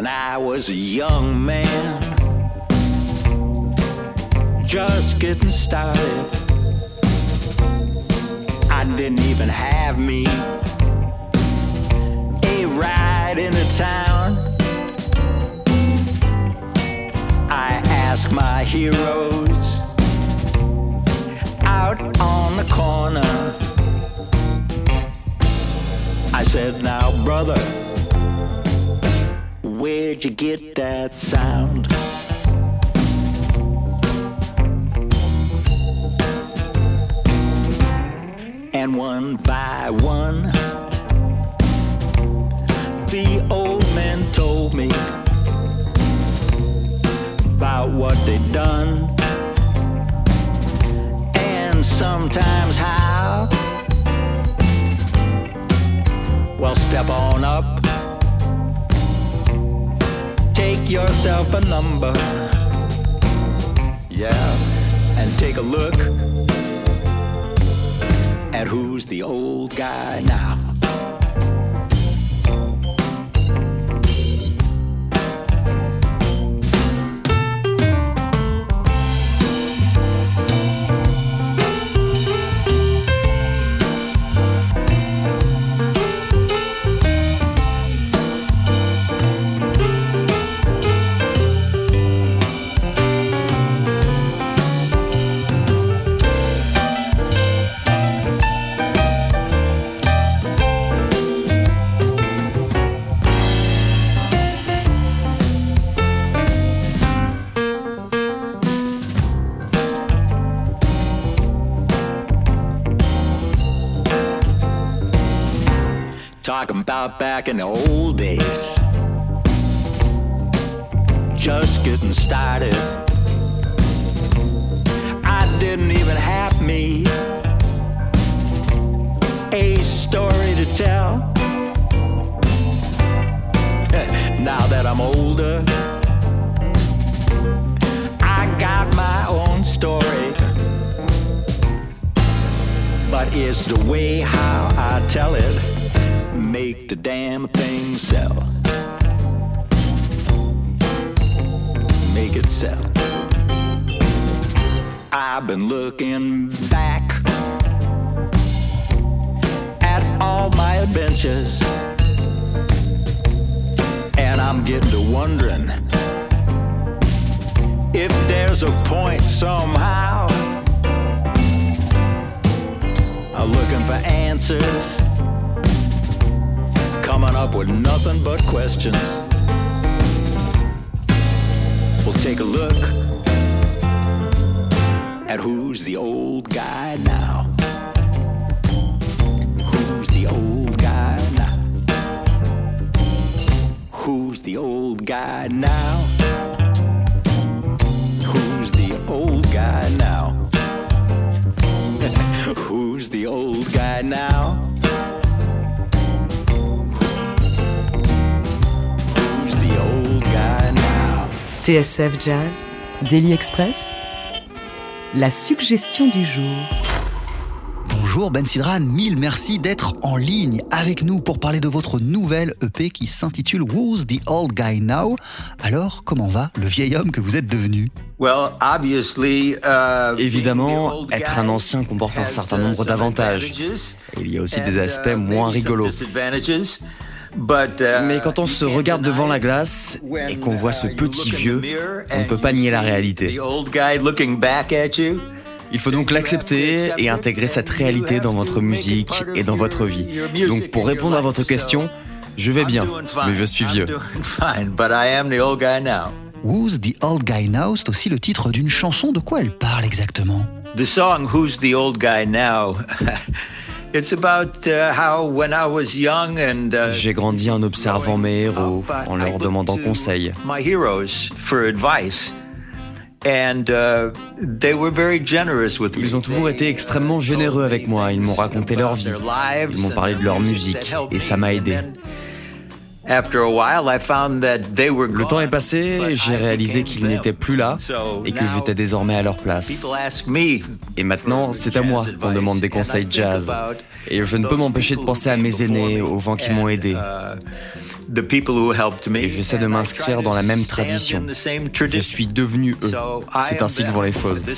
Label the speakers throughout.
Speaker 1: when I was a young man, just getting started. I didn't even have me a ride into town. I asked my heroes out on the corner. I said, Now, brother, where'd you get that sound? And one by one, the old men told me about what they'd done and sometimes how. Well, step on up, take yourself a number, yeah, and take a look at who's the old guy now. Back in the old days. Just getting started. I didn't even have me a story to tell. now that I'm older, I got my own story. But it's the way how I tell it the damn thing sell. Make it sell. I've been looking back at all my adventures, and I'm getting to wondering if there's a point somehow. I'm looking for answers coming up with nothing but questions. We'll take a look at who's the old guy now. Who's the old guy now? Who's the old guy now? Who's the old guy now? Who's the old guy now?
Speaker 2: TSF Jazz, Daily Express, la suggestion du jour.
Speaker 3: Bonjour Ben Sidran, mille merci d'être en ligne avec nous pour parler de votre nouvelle EP qui s'intitule Who's the Old Guy Now? Alors, comment va le vieil homme que vous êtes devenu?
Speaker 4: Uh, Évidemment, être un ancien comporte un certain uh, nombre d'avantages. Il y a aussi des aspects uh, moins rigolos. Uh, Mais quand on se regarde devant la glace et qu'on voit ce petit vieux, on ne peut pas nier la réalité. Il faut donc l'accepter et intégrer cette réalité dans votre musique et dans votre vie. Donc pour répondre à votre question, je vais bien, mais je suis vieux.
Speaker 3: Who's the Old Guy Now, c'est aussi le titre d'une chanson. De quoi elle parle exactement?
Speaker 1: The song Who's the Old Guy Now? Uh,
Speaker 4: uh, J'ai grandi en observant mes héros, en leur demandant conseil. Ils ont toujours été extrêmement généreux avec moi. Ils m'ont raconté leur vie. Ils m'ont parlé de leur musique et ça m'a aidé. Le temps est passé, j'ai réalisé qu'ils n'étaient plus là et que j'étais désormais à leur place. Et maintenant, c'est à moi qu'on demande des conseils jazz. Et je ne peux m'empêcher de penser à mes aînés, aux gens qui m'ont aidé.
Speaker 1: Et j'essaie de m'inscrire dans la même tradition. Je suis devenu eux. C'est ainsi que vont les choses.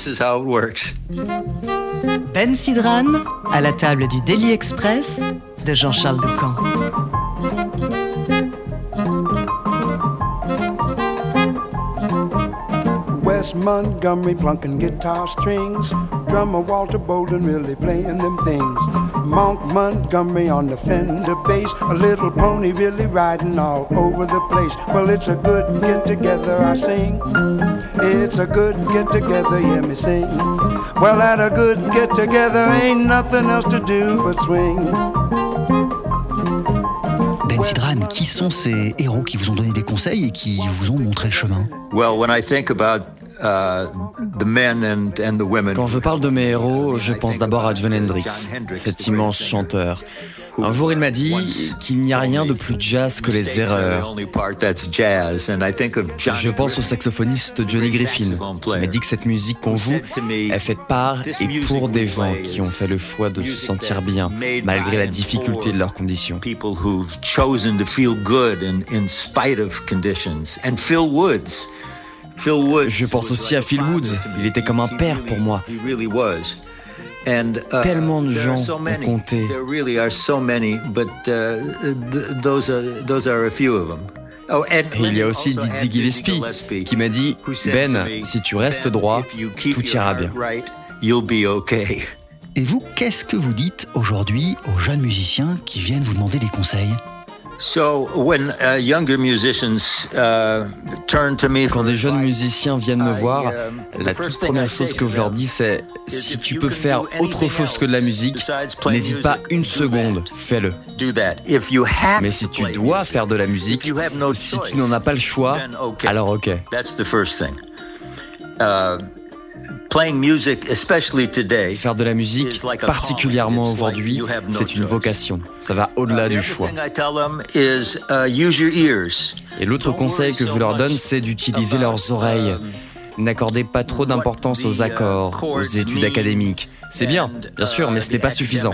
Speaker 2: Ben Sidran, à la table du Daily Express de Jean-Charles Doucan.
Speaker 5: Montgomery plunking guitar strings. Drummer Walter Bolden really playing them things. Monk Montgomery on the Fender bass. A little pony really riding all over the place. Well, it's a good get together, I sing. It's a good get together, hear me sing. Well, at a good get together, ain't nothing else to do but swing.
Speaker 3: Ben Sidran, qui sont ces héros qui vous ont donné des conseils et qui vous ont montré le chemin?
Speaker 4: Well, when I think about
Speaker 1: Quand je parle de mes héros, je pense d'abord à John Hendrix, cet immense chanteur. Un jour, il m'a dit qu'il n'y a rien de plus jazz que les erreurs. Je pense au saxophoniste Johnny Griffin, qui m'a dit que cette musique qu'on joue est faite par et pour des gens qui ont fait le choix de se sentir bien, malgré la difficulté de leurs conditions. Phil Woods, je pense aussi à Phil Woods. Il était comme un père pour moi. Tellement de gens ont compté. Et il y a aussi Dizzy Gillespie qui m'a dit Ben, si tu restes droit, tout ira bien.
Speaker 3: Et vous, qu'est-ce que vous dites aujourd'hui aux jeunes musiciens qui viennent vous demander des conseils?
Speaker 1: Uh, Quand des jeunes musiciens viennent me voir, um, la toute première chose que je leur dis, c'est si tu peux faire autre chose que de la musique, n'hésite pas une seconde, fais-le. Mais si tu dois faire de la musique, si tu n'en as pas le choix, alors ok. Faire de la musique, particulièrement aujourd'hui, c'est une vocation. Ça va au-delà du choix. Uh, Et l'autre conseil que je leur donne, c'est d'utiliser leurs oreilles. Um, N'accordez pas trop d'importance aux accords, aux études académiques. C'est bien, bien sûr, mais ce n'est pas suffisant.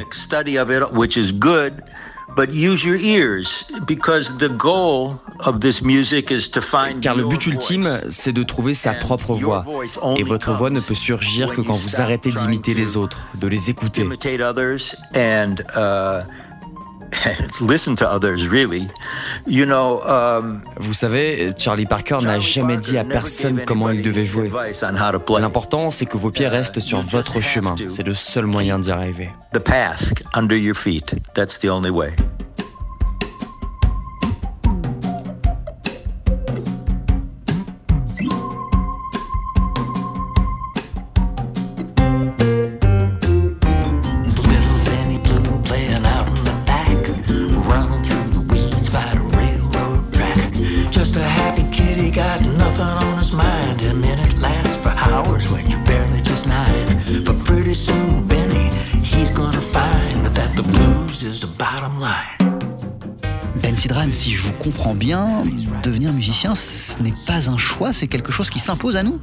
Speaker 1: Car le but ultime, c'est de trouver sa propre voix. Et votre voix ne peut surgir que quand vous arrêtez d'imiter les autres, de les écouter. Vous savez, Charlie Parker n'a jamais dit à personne comment il devait jouer. L'important, c'est que vos pieds restent sur votre chemin. C'est le seul moyen d'y arriver.
Speaker 3: C'est quelque chose qui s'impose à nous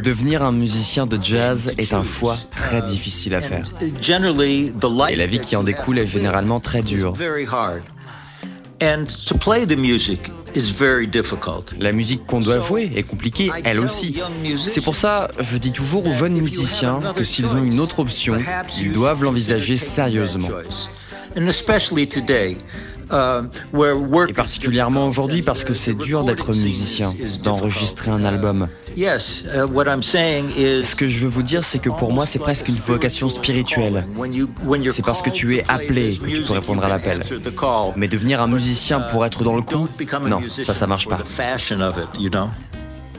Speaker 1: Devenir un musicien de jazz est un choix très difficile à faire. Et la vie qui en découle est généralement très dure. La musique qu'on doit jouer est compliquée, elle aussi. C'est pour ça, je dis toujours aux jeunes musiciens que s'ils ont une autre option, ils doivent l'envisager sérieusement. Euh, Et particulièrement aujourd'hui parce que c'est dur d'être musicien, d'enregistrer un album. Uh, Ce que je veux vous dire, c'est que pour moi, c'est presque une vocation spirituelle. C'est parce que tu es appelé que tu peux répondre à l'appel. Mais devenir un musicien pour être dans le coup, non, ça, ça marche pas.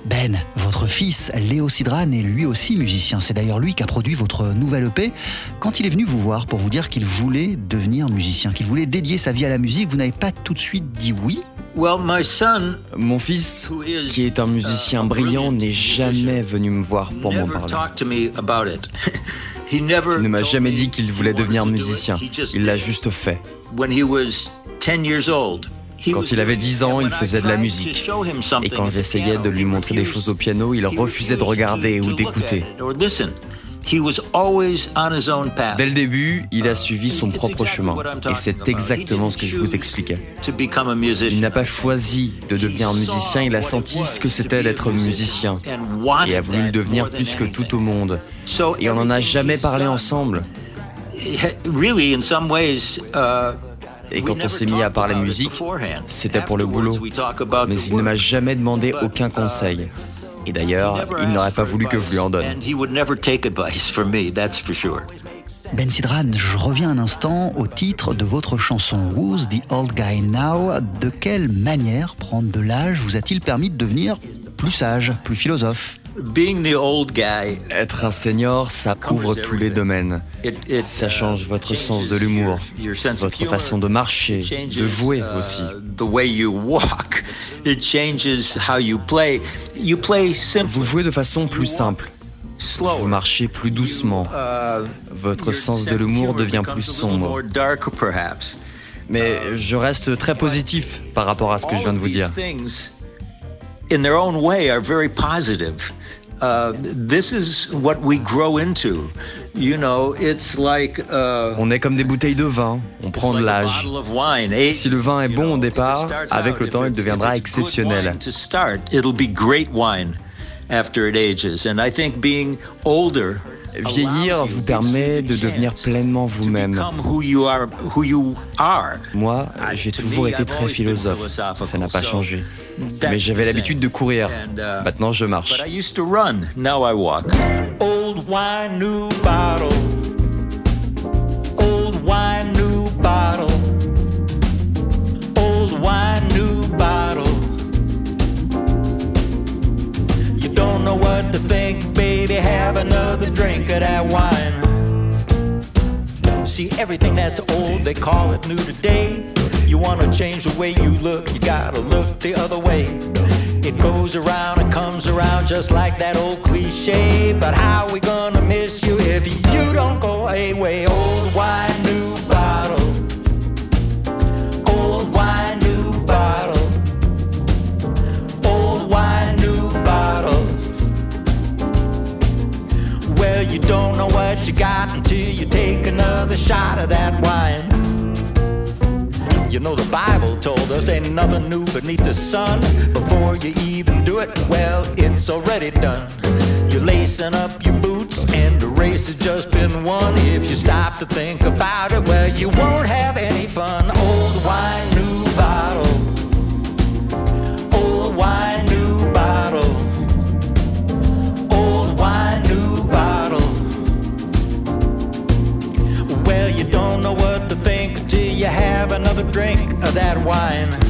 Speaker 3: Ben, votre fils, Léo Sidran, est lui aussi musicien. C'est d'ailleurs lui qui a produit votre nouvelle EP. Quand il est venu vous voir pour vous dire qu'il voulait devenir musicien, qu'il voulait dédier sa vie à la musique, vous n'avez pas tout de suite dit oui?
Speaker 1: Mon fils, qui est un musicien brillant, n'est jamais venu me voir pour m'en parler. Il ne m'a jamais dit qu'il voulait devenir musicien. Il l'a juste fait. Quand il avait 10 ans, il faisait de la musique. Et quand j'essayais de lui montrer des choses au piano, il refusait de regarder ou d'écouter.
Speaker 4: Dès le début, il a suivi son propre chemin. Et c'est exactement ce que je vous expliquais. Il n'a pas choisi de devenir musicien, il a senti ce que c'était d'être musicien. Et a voulu le devenir plus que tout au monde. Et on n'en a jamais parlé ensemble. Et quand on s'est mis à parler musique, c'était pour le boulot. Mais il ne m'a jamais demandé aucun conseil. Et d'ailleurs, il n'aurait pas voulu que je lui en donne.
Speaker 3: Ben Sidran, je reviens un instant au titre de votre chanson Who's the Old Guy Now? De quelle manière prendre de l'âge vous a-t-il permis de devenir plus sage, plus philosophe?
Speaker 4: Être un senior, ça couvre tous les domaines. Ça change votre sens de l'humour, votre façon de marcher, de jouer uh, aussi. Vous jouez de façon plus simple. Vous marchez plus doucement. Uh, votre sens de l'humour devient plus sombre. Mais je reste très positif par rapport à ce que je viens de vous dire.
Speaker 1: In their own way are very positive. Uh, this is what we grow into. You know, it's like, uh,
Speaker 4: on est comme des bouteilles de vin, on prend de l'âge. Si le vin est bon au départ, avec le temps, il deviendra exceptionnel.
Speaker 1: It'll be great wine after it ages. And I think being older
Speaker 4: Vieillir vous permet de devenir pleinement vous-même. Moi, j'ai toujours été très philosophe. Ça n'a pas changé. Mais j'avais l'habitude de courir.
Speaker 1: Uh,
Speaker 4: Maintenant, je marche.
Speaker 1: Old wine, new bottle. Old wine, new bottle. Old wine, new bottle. You don't know what to think, baby. Have another drink of that wine. See, everything that's old, they call it new today. You wanna change the way you look, you gotta look the other way. It goes around and comes around just like that old cliche. But how we gonna miss you if you don't go away? Old wine, new you got until you take another shot of that wine. You know the Bible told us ain't nothing new beneath the sun. Before you even do it, well, it's already done. You're lacing up your boots and the race has just been won. If you stop to think about it, well, you won't have any fun. Old wine, another drink of that wine.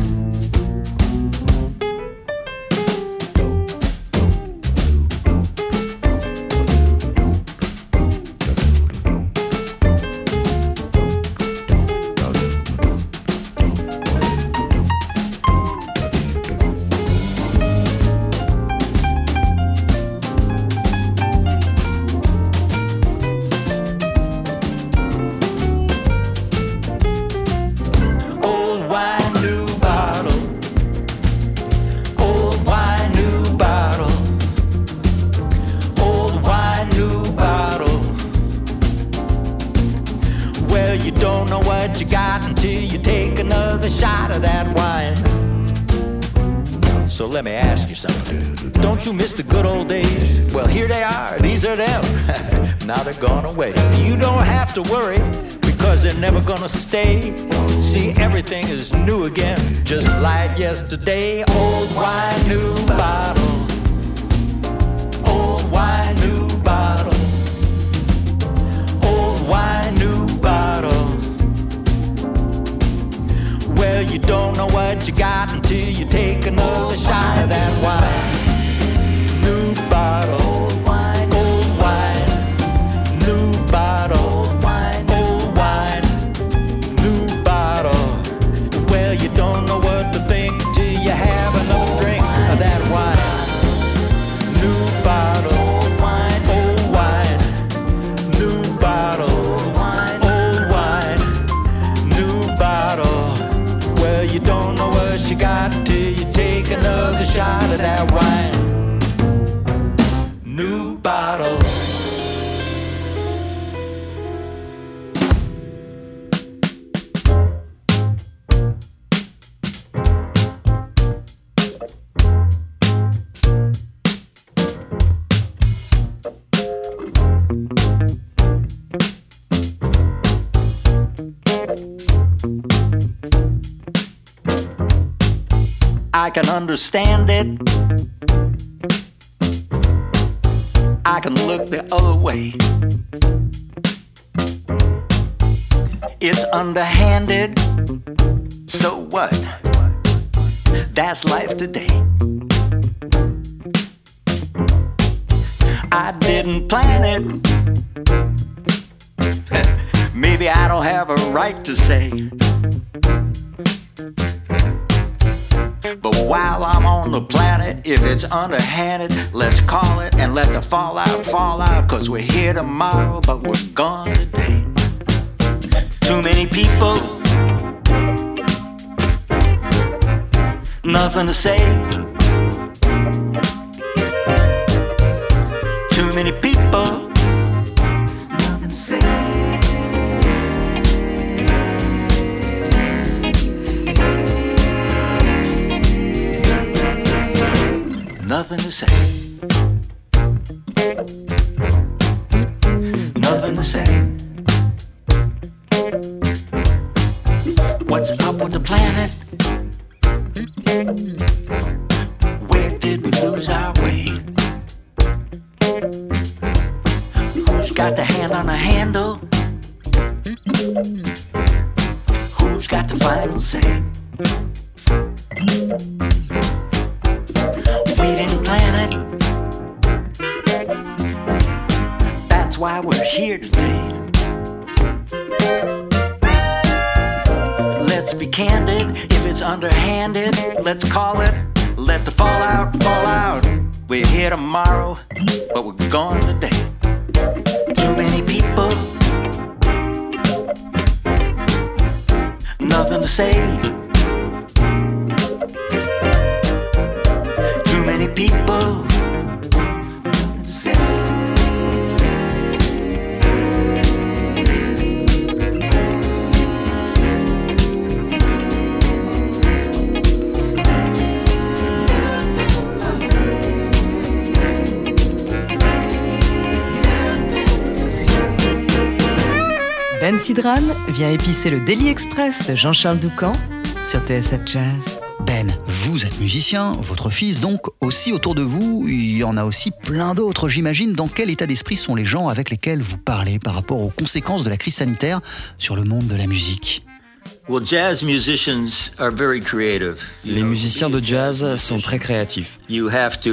Speaker 1: Can understand it. I can look the other way. It's underhanded. So what? That's life today. I didn't plan it. Maybe I don't have a right to say. The planet, if it's underhanded, let's call it and let the fallout fall out. Cause we're here tomorrow, but we're gone today. Too many people, nothing to say. Too many people, Nothing to say. The fallout fall out. We're here tomorrow, but we're gone today. Too many people. Nothing to say.
Speaker 2: Ben Sidran vient épicer le Daily Express de Jean-Charles Doucan sur TSF Jazz.
Speaker 3: Ben, vous êtes musicien, votre fils donc aussi autour de vous, il y en a aussi plein d'autres j'imagine. Dans quel état d'esprit sont les gens avec lesquels vous parlez par rapport aux conséquences de la crise sanitaire sur le monde de la musique?
Speaker 4: Les musiciens de jazz sont très créatifs.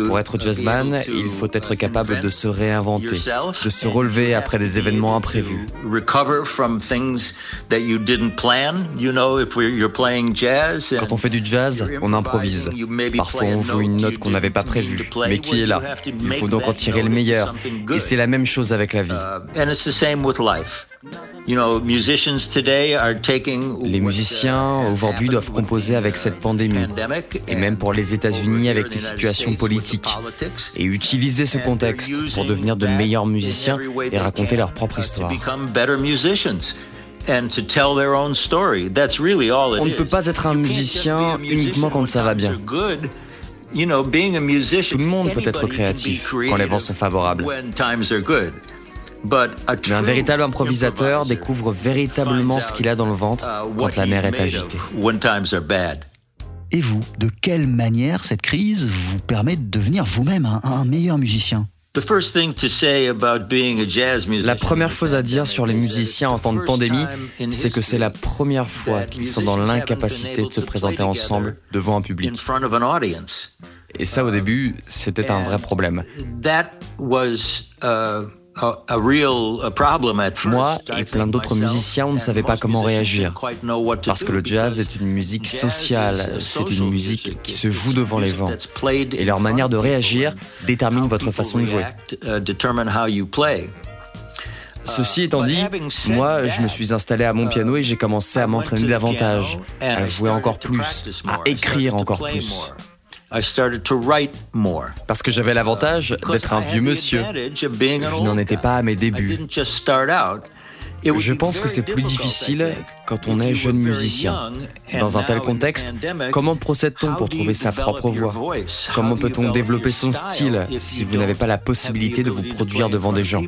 Speaker 4: Pour être jazzman, il faut être capable de se réinventer, de se relever après des événements imprévus. Quand on fait du jazz, on improvise. Parfois, on joue une
Speaker 1: note
Speaker 4: qu'on n'avait pas prévue, mais qui est là? Il faut donc en tirer le meilleur. Et c'est la même chose avec la vie.
Speaker 1: Uh,
Speaker 4: Les musiciens
Speaker 1: uh,
Speaker 4: aujourd'hui doivent composer avec
Speaker 1: uh,
Speaker 4: cette pandémie.
Speaker 1: pandemic
Speaker 4: Et même pour les
Speaker 1: and
Speaker 4: États-Unis avec les situations
Speaker 1: States with the
Speaker 4: politiques. Et utiliser ce
Speaker 1: And
Speaker 4: contexte pour devenir de meilleurs musiciens et raconter leur propre
Speaker 1: uh,
Speaker 4: histoire. On ne peut pas être un musicien uniquement quand ça va bien. Tout le monde peut être créatif quand les vents sont favorables. Mais un véritable improvisateur découvre véritablement ce qu'il a dans le ventre
Speaker 1: uh,
Speaker 4: quand la mer est agitée.
Speaker 3: Et vous, de quelle manière cette crise vous permet de devenir vous-même un, un meilleur musicien?
Speaker 4: La première chose à dire sur les musiciens en temps de pandémie, c'est que c'est la première fois qu'ils sont dans l'incapacité de se présenter ensemble devant un public. Et ça, au début, c'était un vrai problème.
Speaker 1: Uh, uh.
Speaker 4: Moi et plein d'autres musiciens, on ne savait pas comment réagir. Parce que le jazz est une musique sociale, c'est une musique qui se joue devant les gens. Et leur manière de réagir détermine votre façon de jouer.
Speaker 1: uh.
Speaker 4: Ceci étant dit, moi, je me suis installé à mon piano et j'ai commencé à m'entraîner davantage, à jouer encore plus, à écrire encore plus.
Speaker 1: I started to write more.
Speaker 4: Parce que j'avais l'avantage d'être un vieux monsieur. Je n'en étais pas à mes débuts. Je pense que c'est plus difficile quand on est jeune musicien. Dans un tel contexte, comment procède-t-on pour trouver sa propre voix? Comment peut-on développer son style si vous n'avez pas la possibilité de vous produire devant des gens?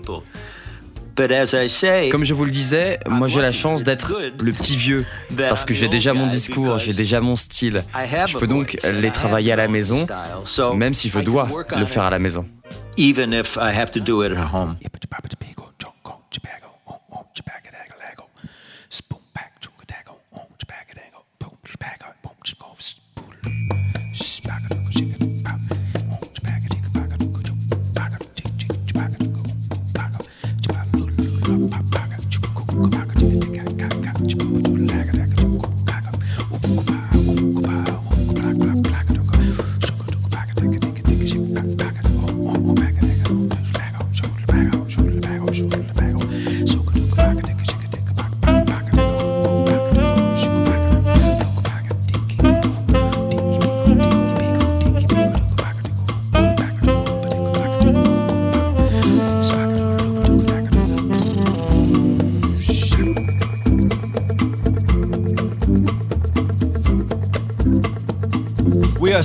Speaker 1: Comme je vous le disais, moi j'ai la chance d'être le petit vieux, parce que j'ai déjà mon discours, j'ai déjà mon style. Je peux donc les travailler à la maison, même si je dois le faire à la maison.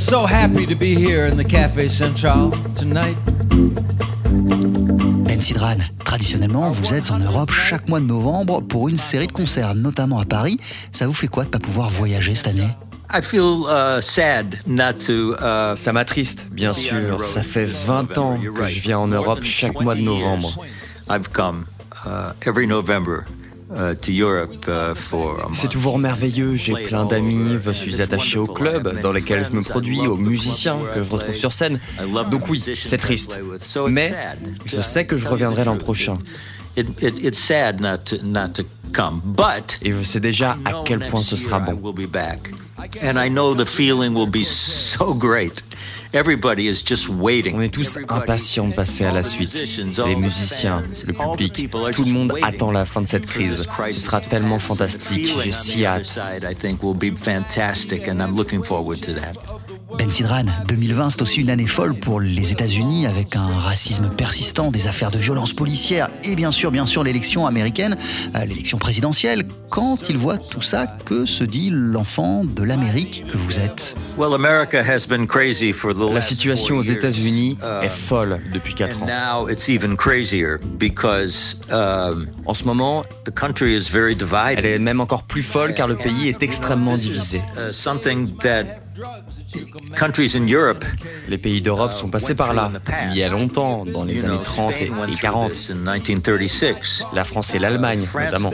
Speaker 3: So happy to be here in the Café Central tonight. Ben Sidran, traditionnellement, vous êtes en Europe chaque mois de novembre pour une série de concerts, notamment à Paris. Ça vous fait quoi de pas pouvoir voyager cette année?
Speaker 1: I feel, uh, sad not to, uh, Ça m'attriste, bien sûr. Ça fait 20 ans que je viens en Europe chaque mois de novembre. Uh, euh, euh, c'est toujours merveilleux, j'ai plein d'amis, je suis attaché au club dans lequel je me produis, aux musiciens que je retrouve sur scène. Donc oui, c'est triste. Mais je sais que je reviendrai l'an prochain. Et je sais déjà à quel point ce sera bon. On est tous impatients de passer à la suite. Les musiciens, le public, tout le monde attend la fin de cette crise. Ce sera tellement fantastique. J'ai si hâte.
Speaker 3: Ben Sidran, 2020, c'est aussi une année folle pour les États-Unis avec un racisme persistant, des affaires de violence policière et bien sûr, bien sûr, l'élection américaine, euh, l'élection présidentielle. Quand il voit tout ça, que se dit l'enfant de l'Amérique que vous êtes?
Speaker 1: La situation aux États-Unis est folle depuis 4 ans. Um, en ce moment, elle est même encore plus folle car le pays est extrêmement divisé. Les pays d'Europe sont passés par là, il y a longtemps, dans les années 30 et 40. La France et l'Allemagne, notamment.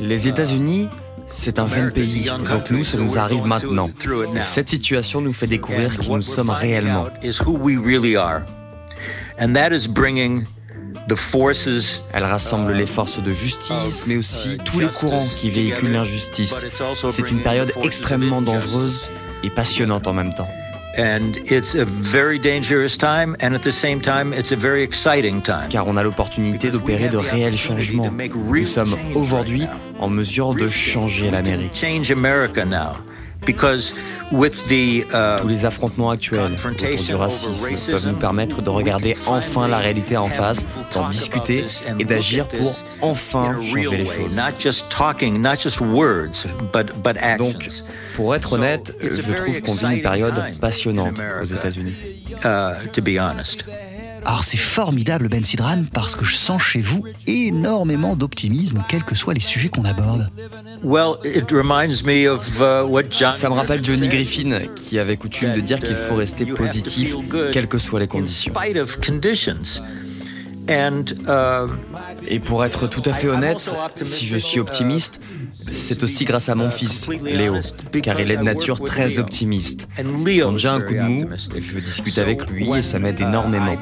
Speaker 1: Les États-Unis c'est un jeune pays, donc nous, ça nous arrive maintenant. Et cette situation nous fait découvrir qui nous sommes réellement. Elle rassemble les forces de justice, mais aussi tous les courants qui véhiculent l'injustice. C'est une période extrêmement dangereuse et passionnante en même temps. Car on a l'opportunité d'opérer de réels changements. Nous sommes aujourd'hui en mesure de changer l'Amérique. Uh, Tous les affrontements actuels autour du racisme peuvent nous permettre de regarder enfin la réalité en face, d'en discuter et d'agir pour enfin changer les choses. Donc, pour être honnête, je trouve qu'on vit une période passionnante aux États-Unis.
Speaker 3: Alors c'est formidable Ben Sidran parce que je sens chez vous énormément d'optimisme quels que soient les sujets qu'on aborde.
Speaker 1: Uh, Ça me rappelle Johnny Griffin qui avait coutume de dire qu'il faut rester positif quelles que soient les conditions. Uh, Et pour être tout à fait honnête, si je suis optimiste, c'est aussi grâce à mon fils, Léo, car il est de nature très optimiste. Quand j'ai un coup de mou, je discute avec lui et ça m'aide énormément.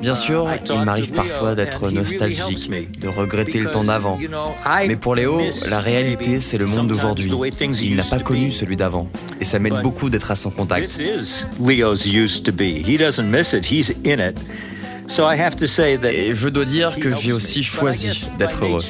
Speaker 1: Bien sûr, il m'arrive parfois d'être nostalgique, de regretter le temps d'avant. Mais pour Léo, la réalité, c'est le monde d'aujourd'hui. Il n'a pas connu celui d'avant. Et ça m'aide beaucoup d'être à son contact. Et je dois dire que j'ai aussi choisi d'être heureux.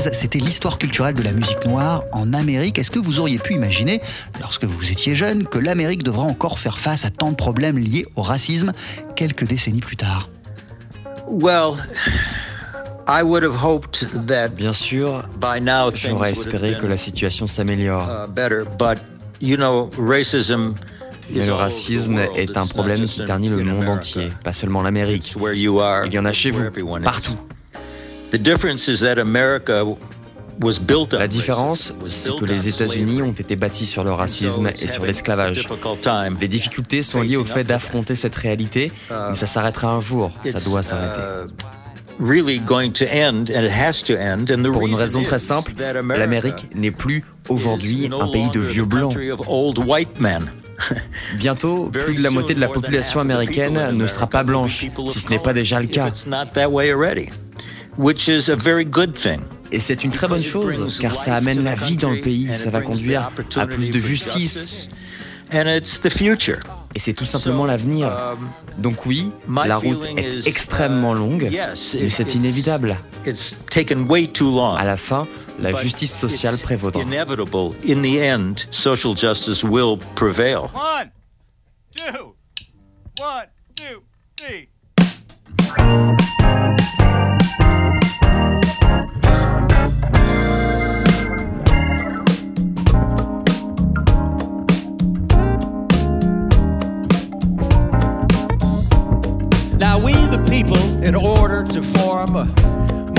Speaker 3: c'était l'histoire culturelle de la musique noire en Amérique. Est-ce que vous auriez pu imaginer, lorsque vous étiez jeune, que l'Amérique devra encore faire face à tant de problèmes liés au racisme quelques décennies plus tard?
Speaker 1: Well...
Speaker 4: Bien sûr, j'aurais espéré que la situation s'améliore. Mais le racisme est un problème qui ternit le monde entier, pas seulement l'Amérique. Il y en a chez vous, partout. La différence, c'est que les États-Unis ont été bâtis sur le racisme et sur l'esclavage. Les difficultés sont liées au fait d'affronter cette réalité, mais ça s'arrêtera un jour, ça doit s'arrêter. Pour une raison très simple, l'Amérique n'est plus aujourd'hui un pays de vieux blancs. Bientôt, plus de la moitié de la population américaine ne sera pas blanche, si ce n'est pas déjà le cas. Et c'est une très bonne chose, car ça amène la vie dans le pays, ça va conduire à plus de justice. Et c'est tout simplement l'avenir. Donc oui, la route est extrêmement longue, mais c'est inévitable. À la fin, la justice sociale prévaudra.
Speaker 1: Inevitable. In the end, social justice will prevail.
Speaker 6: One, two, one, two, three.
Speaker 1: Now, we the people, in order to form a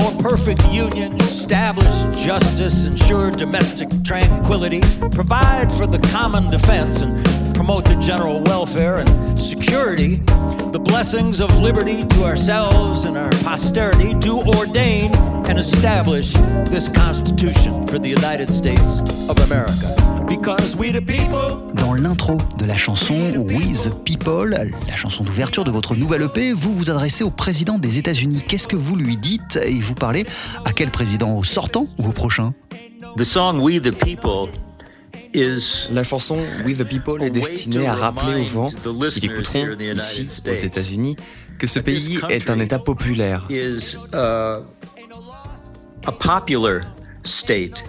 Speaker 1: more perfect union, establish justice, ensure domestic tranquility, provide for the common defense, and promote the general welfare and security, the blessings of liberty to ourselves and our posterity, do ordain and establish this Constitution for the United States of America. Because we the people.
Speaker 3: Dans l'intro de la chanson We the People, la chanson d'ouverture de votre nouvelle EP, vous vous adressez au président des États-Unis. Qu'est-ce que vous lui dites et vous parlez à quel président Au sortant ou au prochain?
Speaker 1: The song We the People is
Speaker 4: La chanson We the People est destinée à rappeler aux gens qui l'écouteront ici aux États-Unis que ce pays est un État populaire.
Speaker 1: is a popular state.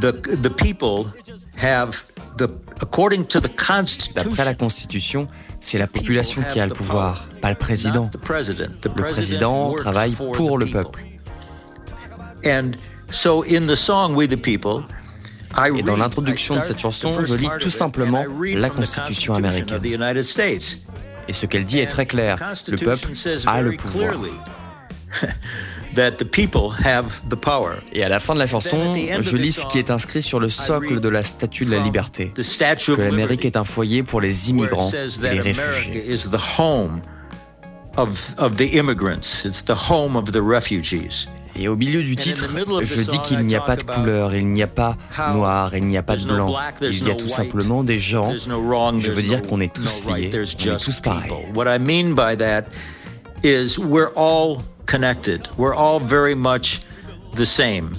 Speaker 1: The the people have the according to the
Speaker 4: D'après la
Speaker 1: Constitution.
Speaker 4: C'est la population qui a le pouvoir, pas le président.
Speaker 1: not the president. The
Speaker 4: Le président travaille pour le peuple.
Speaker 1: And so in the song We the People, I
Speaker 4: Et dans l'introduction de cette chanson, je lis tout simplement la Constitution américaine. Et ce qu'elle dit est très clair. Le peuple a le pouvoir.
Speaker 1: that the people have the power.
Speaker 4: Et à la fin de la chanson, je lis ce qui est inscrit sur le socle de la Statue de la Liberté.
Speaker 1: The Statue of
Speaker 4: Que l'Amérique
Speaker 1: Liberty,
Speaker 4: est un foyer pour les immigrants et
Speaker 1: that
Speaker 4: les réfugiés.
Speaker 1: is the home of, of the immigrants. It's the home of the refugees.
Speaker 4: Et au milieu du titre, je dis qu'il n'y a pas de couleur, il n'y a pas noir, il n'y a pas de blanc. Il y a tout simplement des gens.
Speaker 1: There's no wrong,
Speaker 4: Je veux dire qu'on est tous liés, on est tous pareils.
Speaker 1: Connected. We're all very much the same.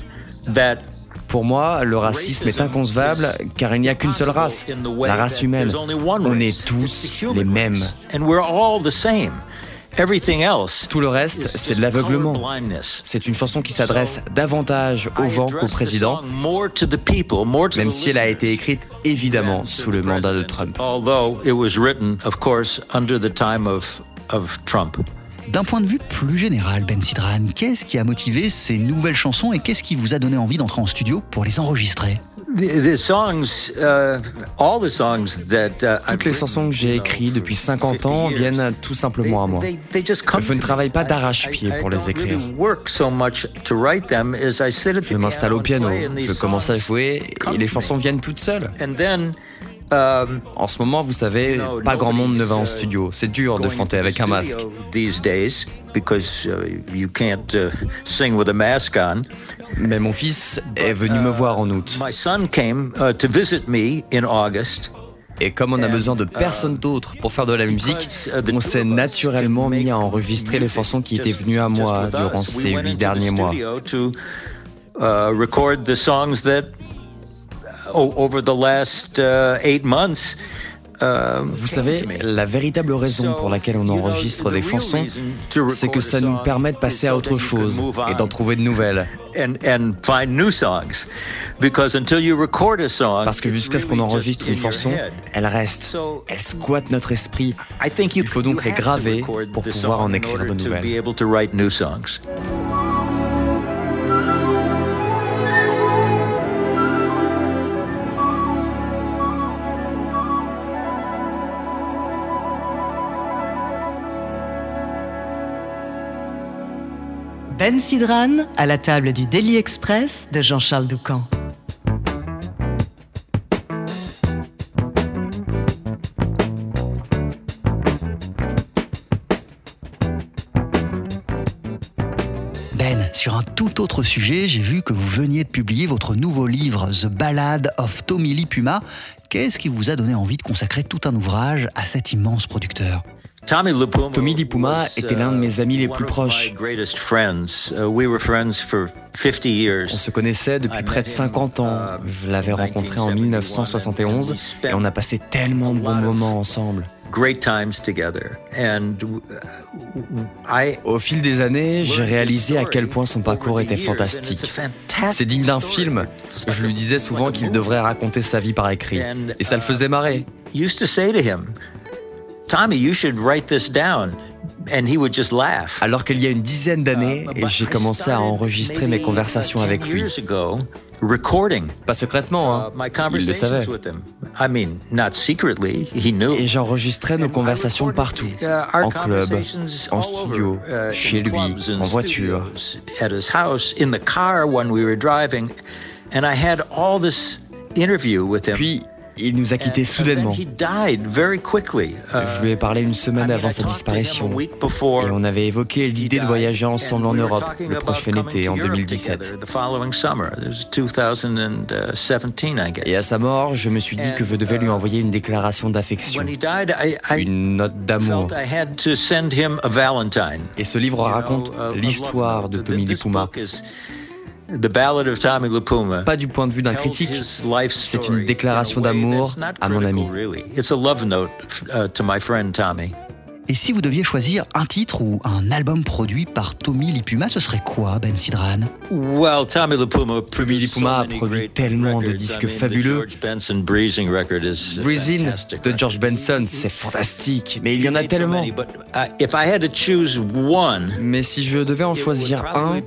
Speaker 1: That
Speaker 4: Pour moi, le racisme est inconcevable car il n'y a qu'une seule race, la race humaine. On est tous les mêmes.
Speaker 1: And we're all the same. Everything else
Speaker 4: Tout le reste, c'est de l'aveuglement. C'est une chanson qui s'adresse davantage aux gens qu'au président, même si elle a été écrite évidemment sous le mandat de Trump.
Speaker 3: D'un point de vue plus général, Ben Sidran, qu'est-ce qui a motivé ces nouvelles chansons et qu'est-ce qui vous a donné envie d'entrer en studio pour les enregistrer?
Speaker 4: Toutes les chansons que j'ai écrites depuis 50 ans viennent tout simplement à moi. Je ne travaille pas d'arrache-pied pour les écrire.
Speaker 1: Je
Speaker 4: m'installe au piano, je commence à jouer et les chansons viennent toutes seules.
Speaker 1: Um, en ce moment, vous savez, pas grand monde ne va en uh, studio. C'est dur de chanter avec un masque.
Speaker 4: Because uh, you can't uh, sing with a mask on.
Speaker 1: Mais mon fils est venu me voir en août.
Speaker 4: My son came to visit me in August.
Speaker 1: Et comme on a besoin de personne d'autre pour faire de la musique, on s'est naturellement mis à enregistrer les chansons qui étaient venues à moi durant ces huit derniers mois. Over the last uh, eight months. Uh, Vous savez, la véritable raison pour laquelle on enregistre des chansons, c'est que ça nous permet de passer à autre chose et d'en trouver de nouvelles. Parce que jusqu'à ce qu'on enregistre une chanson, elle reste, elle squatte notre esprit. Il faut donc les graver pour pouvoir en écrire de nouvelles.
Speaker 2: Ben Sidran à la table du Daily Express de Jean-Charles Doucan.
Speaker 3: Ben, sur un tout autre sujet, j'ai vu que vous veniez de publier votre nouveau livre The Ballad of Tommy Lee Puma. Qu'est-ce qui vous a donné envie de consacrer tout un ouvrage à cet immense producteur?
Speaker 1: Tommy Lipuma était l'un de mes amis les plus proches. On se connaissait depuis près de 50 ans. Je l'avais rencontré en 1971 et on a passé tellement de bons moments ensemble. Au fil des années, j'ai réalisé à quel point son parcours était fantastique. C'est digne d'un film. Je lui disais souvent qu'il devrait raconter sa vie par écrit. Et ça le faisait marrer.
Speaker 4: Tommy, you should write this down. And he would just laugh.
Speaker 1: Alors qu'il y a une dizaine d'années, uh, j'ai commencé à enregistrer mes conversations avec lui. Pas secrètement, hein. Uh, il le savait. Et j'enregistrais nos conversations partout, uh, en club, en studio, chez lui, en voiture. Puis il nous a quittés soudainement. Je lui ai parlé une semaine avant sa disparition. et on avait évoqué l'idée de voyager ensemble en Europe le prochain été en 2017. Et à sa mort, je me suis dit que je devais lui envoyer une déclaration d'affection, une note d'amour. Et ce livre raconte l'histoire de Tommy Lipuma pas du point de vue d'un critique, c'est une déclaration d'amour à mon ami.
Speaker 3: Et si vous deviez choisir un titre ou un album produit par Tommy Lipuma, ce serait quoi, Ben Sidran?
Speaker 1: Tommy Lipuma a produit tellement de disques fabuleux. Breezing de George Benson, c'est fantastique, mais il y en a tellement. Uh, mais si je devais en choisir un,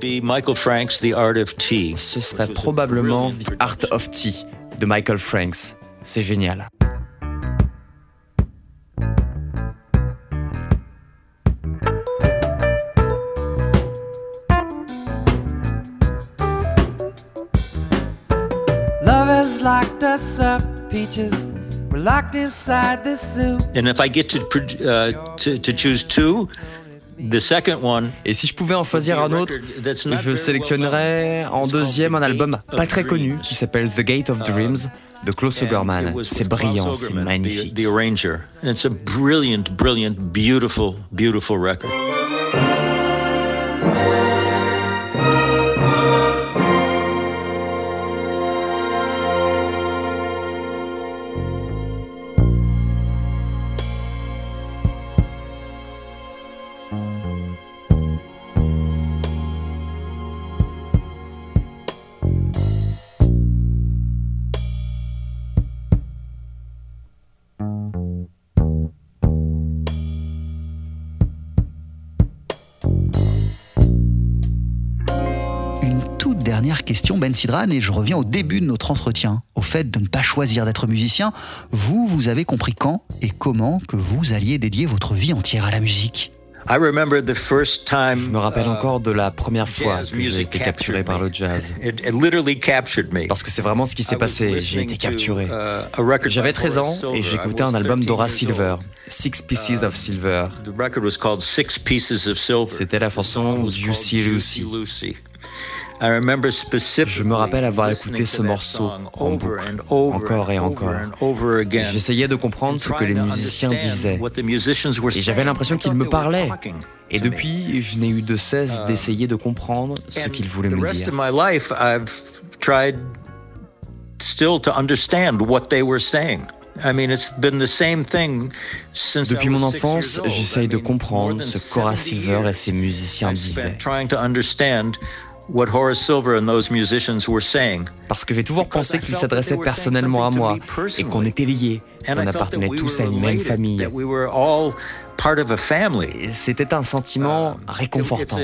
Speaker 1: ce serait probablement The Art of Tea de Michael Franks. C'est génial. Peaches. We're locked inside this zoo. And if I get to, uh, to, to choose two, the second one, Et si je pouvais en choisir un autre, je sélectionnerais en deuxième un album pas très connu qui s'appelle The Gate of Dreams de Klaus Sogerman. C'est brillant, c'est magnifique. The, the arranger. And it's a brilliant, brilliant, beautiful, beautiful record.
Speaker 3: Sidran, et je reviens au début de notre entretien, au fait de ne pas choisir d'être musicien. Vous, vous avez compris quand et comment que vous alliez dédier votre vie entière à la musique
Speaker 4: Je me rappelle encore de la première fois que j'ai été capturé par le jazz. Parce que c'est vraiment ce qui s'est passé, j'ai été capturé. J'avais 13 ans et j'écoutais un album d'Ora Silver, Six Pieces of Silver. C'était la chanson Juicy Lucy. Je me rappelle avoir écouté ce morceau en boucle, encore et encore. J'essayais de comprendre ce que les musiciens disaient. Et j'avais l'impression qu'ils me parlaient. Et depuis, je n'ai eu de cesse d'essayer de comprendre ce qu'ils voulaient me dire. Depuis mon enfance, j'essaye de comprendre ce qu'Horace Silver et ses musiciens disaient. Parce que j'ai toujours pensé qu'il s'adressait personnellement à moi et qu'on était liés, qu'on appartenait tous à une même famille. C'était un sentiment réconfortant.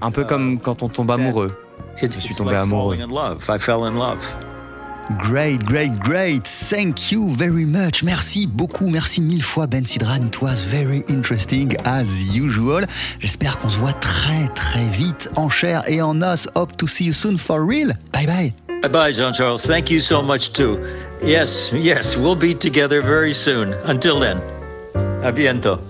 Speaker 4: Un peu comme quand on tombe amoureux. Je suis tombé amoureux.
Speaker 3: Great, great, great. Thank you very much. Merci beaucoup, merci mille fois Ben Sidran. It was very interesting as usual. J'espère qu'on se voit très très vite en chair et en os. Hope to see you soon for real. Bye bye.
Speaker 1: Bye bye, Jean Charles. Thank you so much too. Yes, yes, we'll be together very soon. Until then, a bientôt.